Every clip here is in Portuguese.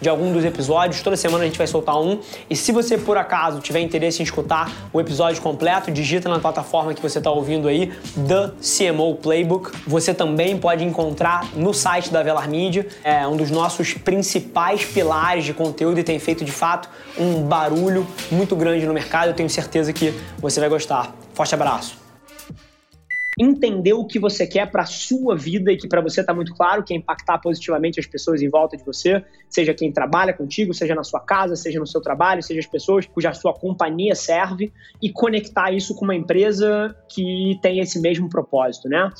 de algum dos episódios. Toda semana a gente vai soltar um. E se você por acaso tiver interesse em escutar o episódio completo, digita na plataforma que você está ouvindo aí, The CMO Playbook. Você também pode encontrar no site da Velar Media, é um dos nossos principais pilares de conteúdo e tem feito de fato um barulho muito grande no mercado. Eu tenho certeza que você vai gostar. Forte abraço. Entender o que você quer para a sua vida e que para você está muito claro que é impactar positivamente as pessoas em volta de você, seja quem trabalha contigo, seja na sua casa, seja no seu trabalho, seja as pessoas cuja sua companhia serve e conectar isso com uma empresa que tem esse mesmo propósito, né?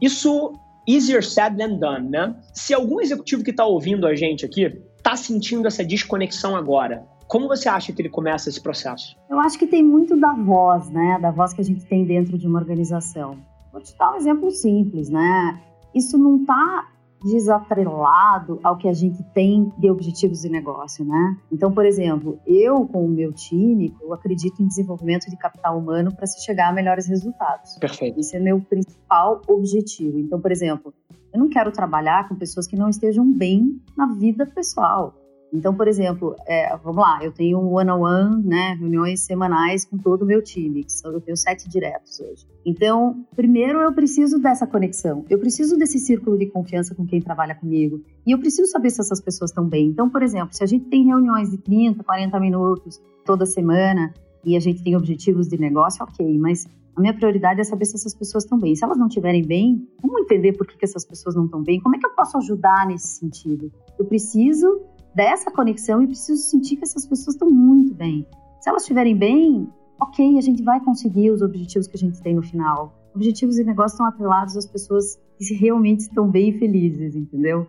Isso easier said than done, né? Se algum executivo que está ouvindo a gente aqui está sentindo essa desconexão agora? Como você acha que ele começa esse processo? Eu acho que tem muito da voz, né? Da voz que a gente tem dentro de uma organização. Vou te dar um exemplo simples, né? Isso não está desatrelado ao que a gente tem de objetivos de negócio, né? Então, por exemplo, eu com o meu time, eu acredito em desenvolvimento de capital humano para se chegar a melhores resultados. Perfeito. Esse é meu principal objetivo. Então, por exemplo, eu não quero trabalhar com pessoas que não estejam bem na vida pessoal. Então, por exemplo, é, vamos lá, eu tenho one-on-one, né, reuniões semanais com todo o meu time, que são, eu tenho sete diretos hoje. Então, primeiro eu preciso dessa conexão, eu preciso desse círculo de confiança com quem trabalha comigo, e eu preciso saber se essas pessoas estão bem. Então, por exemplo, se a gente tem reuniões de 30, 40 minutos toda semana, e a gente tem objetivos de negócio, ok, mas a minha prioridade é saber se essas pessoas estão bem. Se elas não estiverem bem, vamos entender por que, que essas pessoas não estão bem? Como é que eu posso ajudar nesse sentido? Eu preciso dessa conexão e preciso sentir que essas pessoas estão muito bem. Se elas estiverem bem, ok, a gente vai conseguir os objetivos que a gente tem no final. Objetivos e negócios estão atrelados às pessoas que realmente estão bem felizes, entendeu?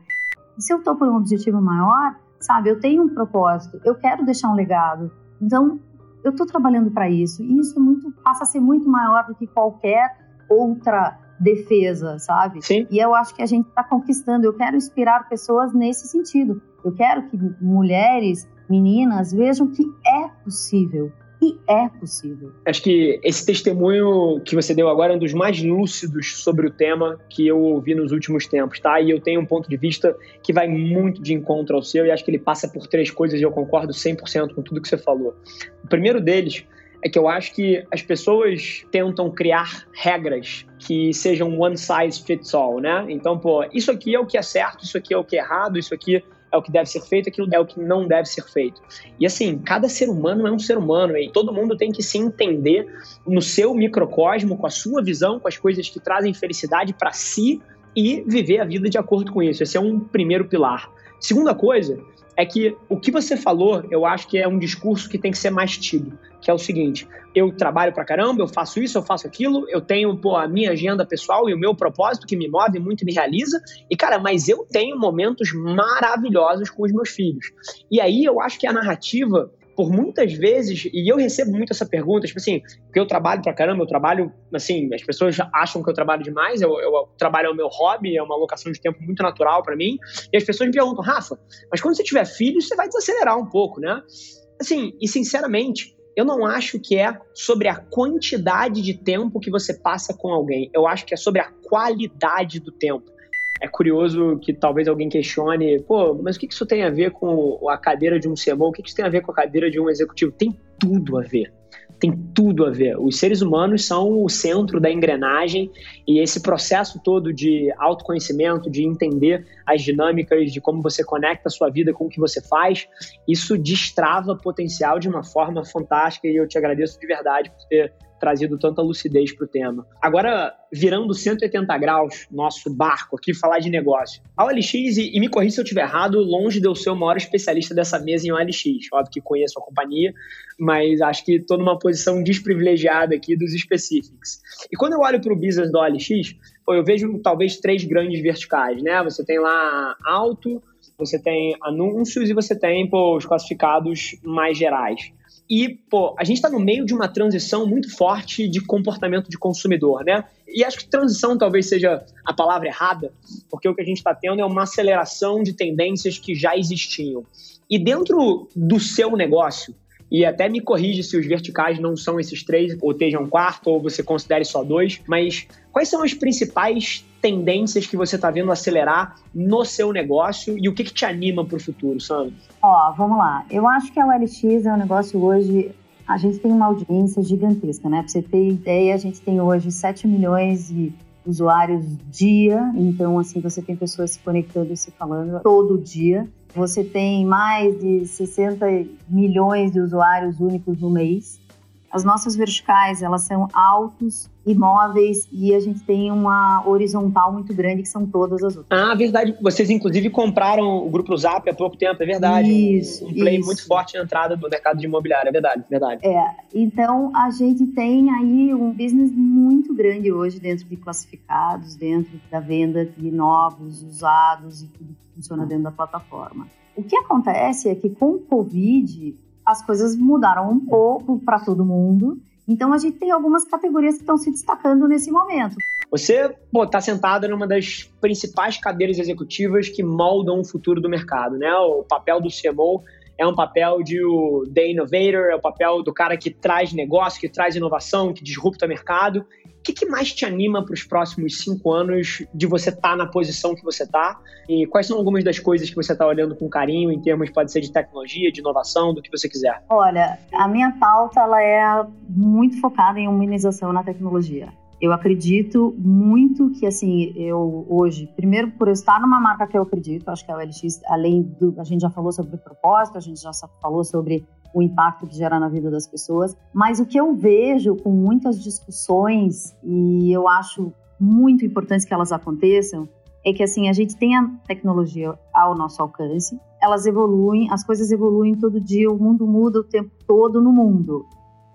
E se eu estou por um objetivo maior, sabe, eu tenho um propósito, eu quero deixar um legado. Então, eu estou trabalhando para isso. E isso é muito, passa a ser muito maior do que qualquer outra defesa, sabe? Sim. E eu acho que a gente está conquistando. Eu quero inspirar pessoas nesse sentido. Eu quero que mulheres, meninas vejam que é possível. E é possível. Acho que esse testemunho que você deu agora é um dos mais lúcidos sobre o tema que eu ouvi nos últimos tempos, tá? E eu tenho um ponto de vista que vai muito de encontro ao seu e acho que ele passa por três coisas e eu concordo 100% com tudo que você falou. O primeiro deles é que eu acho que as pessoas tentam criar regras que sejam one size fits all, né? Então, pô, isso aqui é o que é certo, isso aqui é o que é errado, isso aqui é o que deve ser feito, aquilo é o que não deve ser feito. E assim, cada ser humano é um ser humano e todo mundo tem que se entender no seu microcosmo, com a sua visão, com as coisas que trazem felicidade para si e viver a vida de acordo com isso. Esse é um primeiro pilar. Segunda coisa é que o que você falou, eu acho que é um discurso que tem que ser mais tido, que é o seguinte: eu trabalho pra caramba, eu faço isso, eu faço aquilo, eu tenho pô, a minha agenda pessoal e o meu propósito que me move muito, me realiza, e cara, mas eu tenho momentos maravilhosos com os meus filhos. E aí eu acho que a narrativa por muitas vezes, e eu recebo muito essa pergunta, tipo assim, porque eu trabalho pra caramba, eu trabalho, assim, as pessoas acham que eu trabalho demais, eu, eu, trabalho é o meu hobby, é uma alocação de tempo muito natural para mim, e as pessoas me perguntam, Rafa, mas quando você tiver filho, você vai desacelerar um pouco, né? Assim, e sinceramente, eu não acho que é sobre a quantidade de tempo que você passa com alguém, eu acho que é sobre a qualidade do tempo é curioso que talvez alguém questione, pô, mas o que isso tem a ver com a cadeira de um CMO? O que isso tem a ver com a cadeira de um executivo? Tem tudo a ver. Tem tudo a ver. Os seres humanos são o centro da engrenagem e esse processo todo de autoconhecimento, de entender as dinâmicas, de como você conecta a sua vida com o que você faz, isso destrava potencial de uma forma fantástica e eu te agradeço de verdade por ter trazido tanta lucidez para o tema. Agora, virando 180 graus, nosso barco aqui, falar de negócio. A OLX, e, me corrija se eu estiver errado, longe de eu ser o maior especialista dessa mesa em OLX. Óbvio que conheço a companhia, mas acho que estou numa posição desprivilegiada aqui dos específicos. E quando eu olho para o business do OLX, eu vejo talvez três grandes verticais, né? Você tem lá auto, você tem anúncios e você tem pô, os classificados mais gerais. E, pô, a gente está no meio de uma transição muito forte de comportamento de consumidor, né? E acho que transição talvez seja a palavra errada, porque o que a gente está tendo é uma aceleração de tendências que já existiam. E dentro do seu negócio, e até me corrige se os verticais não são esses três, ou estejam um quarto, ou você considere só dois, mas quais são as principais tendências que você está vendo acelerar no seu negócio e o que, que te anima para o futuro, Sandro? Ó, vamos lá. Eu acho que a OLX é um negócio hoje. A gente tem uma audiência gigantesca, né? Para você ter ideia, a gente tem hoje 7 milhões de usuários dia, então assim você tem pessoas se conectando e se falando todo dia. Você tem mais de 60 milhões de usuários únicos no mês. As nossas verticais, elas são altos, imóveis e a gente tem uma horizontal muito grande que são todas as outras. Ah, verdade. Vocês inclusive compraram o grupo Zap há pouco tempo, é verdade. Isso. Um play isso. muito forte na entrada do mercado de imobiliário, é verdade, verdade. É, então a gente tem aí um business muito grande hoje dentro de classificados, dentro da venda de novos, usados e tudo que funciona dentro da plataforma. O que acontece é que com o Covid as coisas mudaram um pouco para todo mundo. Então a gente tem algumas categorias que estão se destacando nesse momento. Você está sentada numa das principais cadeiras executivas que moldam o futuro do mercado, né? O papel do CMO é um papel de o the innovator, é o papel do cara que traz negócio, que traz inovação, que disrupta o mercado. O que, que mais te anima para os próximos cinco anos de você estar tá na posição que você está? E quais são algumas das coisas que você está olhando com carinho em termos, pode ser de tecnologia, de inovação, do que você quiser? Olha, a minha pauta ela é muito focada em humanização na tecnologia. Eu acredito muito que, assim, eu hoje, primeiro por eu estar numa marca que eu acredito, acho que a OLX, além do. A gente já falou sobre o propósito, a gente já falou sobre o impacto que gera na vida das pessoas, mas o que eu vejo com muitas discussões, e eu acho muito importante que elas aconteçam, é que, assim, a gente tem a tecnologia ao nosso alcance, elas evoluem, as coisas evoluem todo dia, o mundo muda o tempo todo no mundo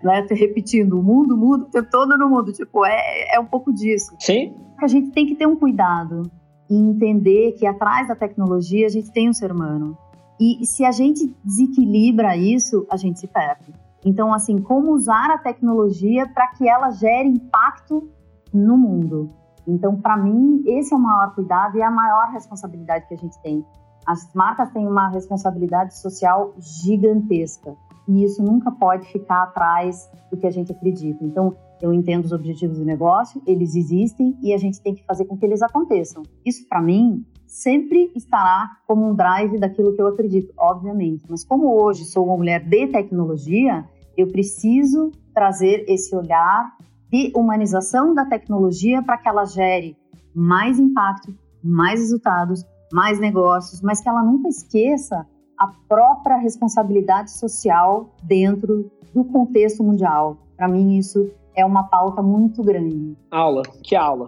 né? Repetindo, o mundo muda o tempo todo no mundo. Tipo, é, é um pouco disso. Sim. A gente tem que ter um cuidado e entender que atrás da tecnologia a gente tem um ser humano. E se a gente desequilibra isso, a gente se perde. Então, assim, como usar a tecnologia para que ela gere impacto no mundo? Então, para mim, esse é o maior cuidado e a maior responsabilidade que a gente tem. As marcas têm uma responsabilidade social gigantesca e isso nunca pode ficar atrás do que a gente acredita. Então, eu entendo os objetivos do negócio, eles existem e a gente tem que fazer com que eles aconteçam. Isso, para mim, sempre estará como um drive daquilo que eu acredito, obviamente. Mas como hoje sou uma mulher de tecnologia, eu preciso trazer esse olhar de humanização da tecnologia para que ela gere mais impacto, mais resultados, mais negócios, mas que ela nunca esqueça a própria responsabilidade social dentro do contexto mundial. Para mim, isso é uma pauta muito grande. Aula, que aula.